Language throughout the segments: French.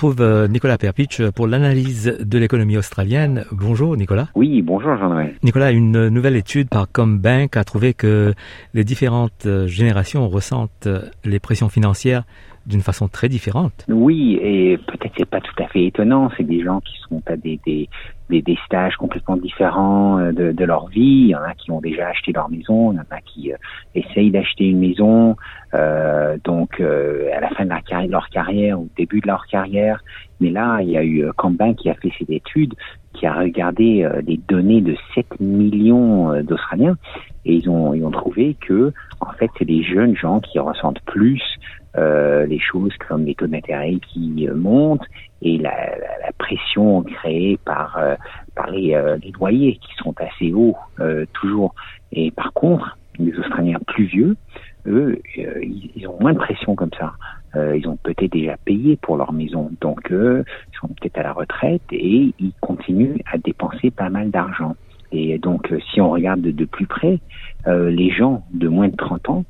Retrouve euh, Nicolas Perpich pour l'analyse de l'économie australienne. Bonjour Nicolas. Oui, bonjour Jean-Noël. Nicolas, une nouvelle étude par Combank a trouvé que les différentes euh, générations ressentent euh, les pressions financières d'une façon très différente. Oui, et peut-être c'est pas tout à fait étonnant. C'est des gens qui sont à des, des, des, stages complètement différents euh, de, leur vie. Il y en a qui ont déjà acheté leur maison, il y en a qui euh, essayent d'acheter une maison. Euh, donc euh, à la fin de, leur carrière ou au début de leur carrière. Mais là, il y a eu Cambain qui a fait cette étude, qui a regardé les données de 7 millions d'Australiens et ils ont ils ont trouvé que fait c'est les jeunes gens qui ressentent plus euh, les choses comme les taux d'intérêt qui euh, montent et la, pression créée par euh, par les, les, loyers qui sont assez hauts toujours. Et par contre, les Australiens plus vieux, eux, ils, ils, ont moins de pression comme ça. ils ont peut-être déjà payé pour leur maison, donc eux, ils sont peut-être à la retraite et ils continuent à dépenser pas mal d'argent. Et donc, si on regarde de, plus près, les gens de moins de 30 ans,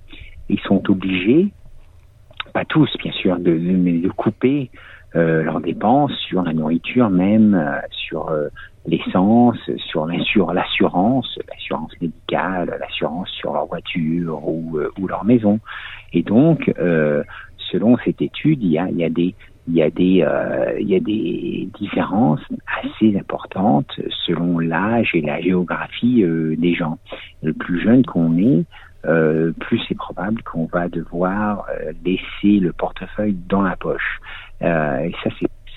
ils sont obligés pas tous bien sûr, de, de, de couper euh, leurs dépenses sur la nourriture même, euh, sur euh, l'essence, sur l'assurance, l'assurance médicale, l'assurance sur leur voiture ou, euh, ou leur maison. Et donc, euh, cette étude, il y a, des différences assez importantes selon l'âge et la géographie des gens. Le plus jeune qu'on est, euh, plus c'est probable qu'on va devoir euh, laisser le portefeuille dans la poche. Euh, et ça,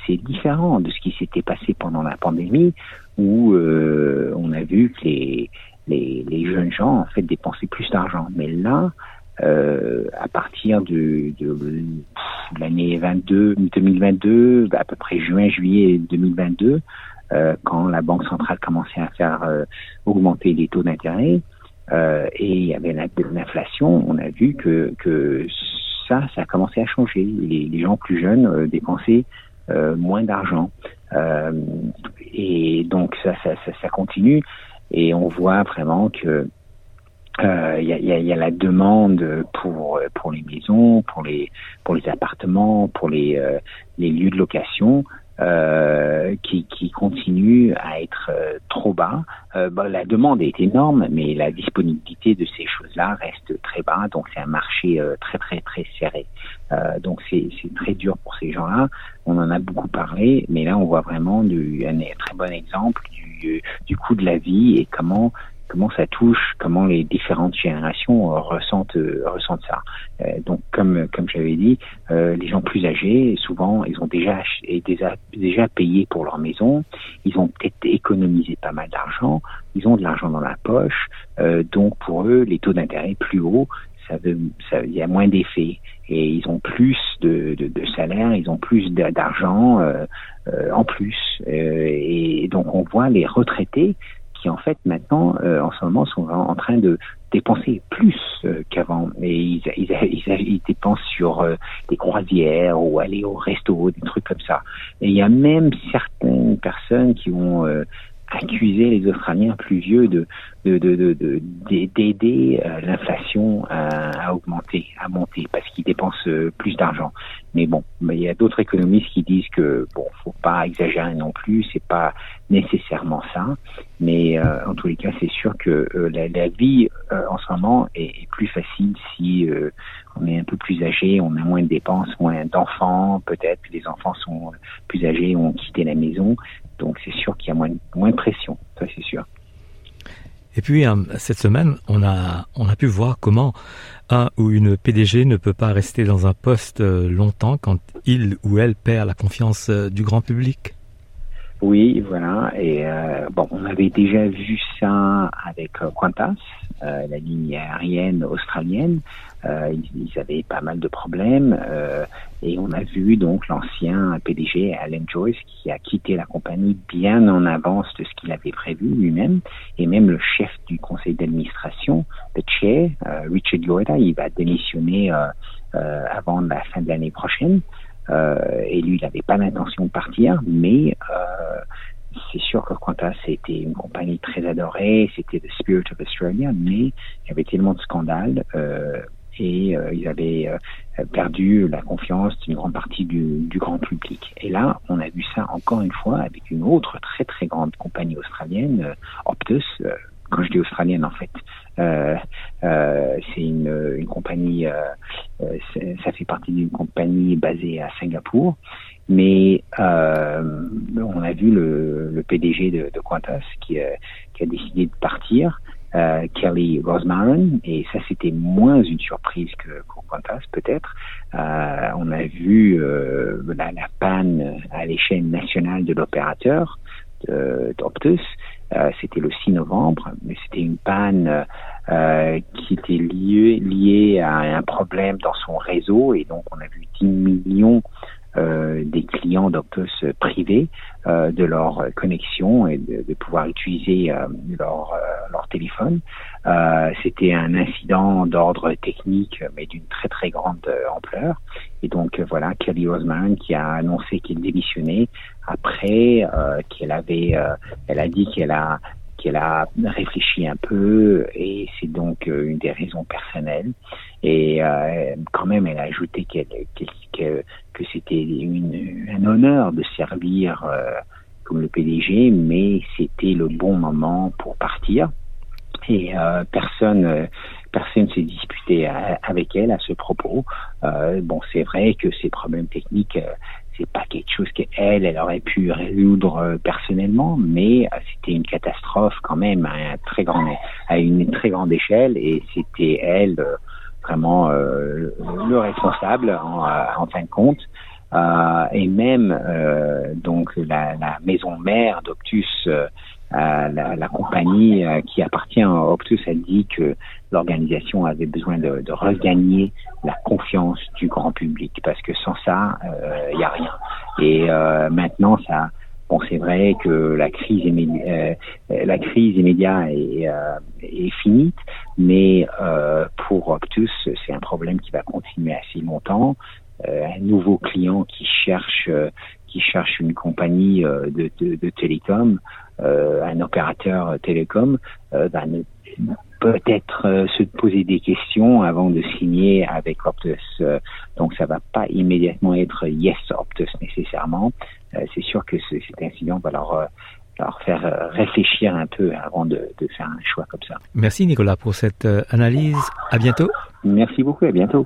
c'est différent de ce qui s'était passé pendant la pandémie, où on a vu que les, jeunes gens en fait dépensaient plus d'argent. Mais là, à partir de, de, de l'année 22, 2022, à peu près juin, juillet 2022, quand la Banque centrale commençait à faire augmenter les taux d'intérêt, euh, et il y avait l'inflation, on a vu que, que ça, ça a commencé à changer. Les, gens plus jeunes euh, dépensaient euh, moins d'argent. Euh, et donc ça, ça, ça, ça, continue. Et on voit vraiment que euh, il y, a, y, a, la demande pour pour les maisons, pour les pour les appartements, pour les les lieux de location euh, qui, qui, continue à être euh, trop bas. Euh, bah, la demande est énorme, mais la disponibilité de ces choses-là reste très bas, donc c'est un marché euh, très très très serré. Euh, donc c'est très dur pour ces gens-là. On en a beaucoup parlé, mais là on voit vraiment du, un très bon exemple du, du coût de la vie et comment comment ça touche, comment les différentes générations euh, ressentent euh, ressentent ça. Euh, donc comme comme j'avais dit, les gens plus âgés, souvent ils ont déjà déjà déjà payé pour leur maison, ils ont peut-être économisé pas mal d'argent, ils ont de l'argent dans la poche, donc pour eux les taux d'intérêt plus hauts, ça veut, ça, il y a moins d'effets et ils ont plus de, de, de salaire, ils ont plus d'argent euh, euh, en plus. Euh, et donc on voit les retraités qui en fait maintenant, euh, en ce moment, sont en train de dépenser plus euh, qu'avant. Et ils, dépensent sur euh, des croisières ou aller au resto, des trucs comme ça. Et il y a même certaines personnes qui ont accuser les Australiens plus vieux de d'aider de, de, de, euh, l'inflation à, augmenter, à monter, parce qu'ils dépensent euh, plus d'argent. Mais bon, il y a d'autres économistes qui disent que bon, faut pas exagérer non plus, c'est pas nécessairement ça. Mais euh, en tous les cas, c'est sûr que euh, la, la, vie euh, en ce moment est, est plus facile si on est un peu plus âgé, on a moins de dépenses, moins d'enfants, peut-être les enfants sont plus âgés, ont quitté la maison. Donc c'est sûr qu'il y a moins, moins de pression, ça c'est sûr. Et puis euh, cette semaine, on a on a pu voir comment un ou une PDG ne peut pas rester dans un poste euh, longtemps quand il ou elle perd la confiance euh, du grand public. Oui, voilà. Et euh, bon, on avait déjà vu ça avec euh, Qantas, la ligne aérienne australienne. Ils, ils, avaient pas mal de problèmes et on a vu donc l'ancien PDG Alan Joyce qui a quitté la compagnie bien en avance de ce qu'il avait prévu lui-même et même le chef du conseil d'administration, le chair, Richard Yoda, il va démissionner avant la fin de l'année prochaine. Euh, et lui, il n'avait pas l'intention de partir, mais euh, c'est sûr que Qantas c'était une compagnie très adorée, c'était le spirit of Australia, mais il y avait tellement de scandales euh, et euh, ils avaient euh, perdu la confiance d'une grande partie du, du, grand public. Et là, on a vu ça encore une fois avec une autre très très grande compagnie australienne, euh, Optus, quand je dis australienne en fait, euh, euh, c'est une, une, compagnie, euh, euh ça fait partie d'une compagnie basée à Singapour, mais euh, on a vu le, le PDG de, de Qantas qui, qui, a décidé de partir. Kelly Rosmarin, et ça c'était moins une surprise que, Qantas peut-être. on a vu la, la panne à l'échelle nationale de l'opérateur d'Optus. Euh, c'était le 6 novembre, mais c'était une panne euh, qui était liée, liée à un problème dans son réseau et donc on a vu 10 millions euh, des clients d'Optus privés euh, de leur connexion et de, pouvoir utiliser euh, leur, leur téléphone. C'était un incident d'ordre technique, mais d'une très très grande ampleur. Et donc voilà, Kelly Osman qui a annoncé qu'il démissionnait après qu'elle avait, elle a dit qu'elle a qu'elle a réfléchi un peu et c'est donc euh, une des raisons personnelles. Et euh, quand même, elle a ajouté qu'elle, que, que c'était un honneur de servir euh, comme le PDG, mais c'était le bon moment pour partir. Et euh, personne personne s'est disputé avec elle à ce propos. Euh, bon, c'est vrai que ces problèmes techniques, c'est pas quelque chose qu'elle, elle aurait pu résoudre euh, personnellement, mais euh, c'était une catastrophe quand même à, un très grand, à une très grande échelle et c'était elle euh, vraiment le responsable en, en, fin de compte. et même donc la, la, maison mère d'Optus la, la, compagnie euh, qui appartient à Optus a dit que l'organisation avait besoin de, de, regagner la confiance du grand public parce que sans ça, il euh, n'y a rien. Et euh, maintenant, ça, bon, c'est vrai que la crise immédiate, la crise immédiate est, est finie, mais pour Optus, c'est un problème qui va continuer assez longtemps. un nouveau client qui cherche qui cherche une compagnie de, de, de télécom euh, un opérateur télécom euh, va peut-être euh, se poser des questions avant de signer avec Optus. donc ça va pas immédiatement être yes Optus nécessairement. c'est sûr que cet incident va leur leur faire réfléchir un peu avant de, de, faire un choix comme ça. Merci Nicolas pour cette analyse. À bientôt. Merci beaucoup. À bientôt.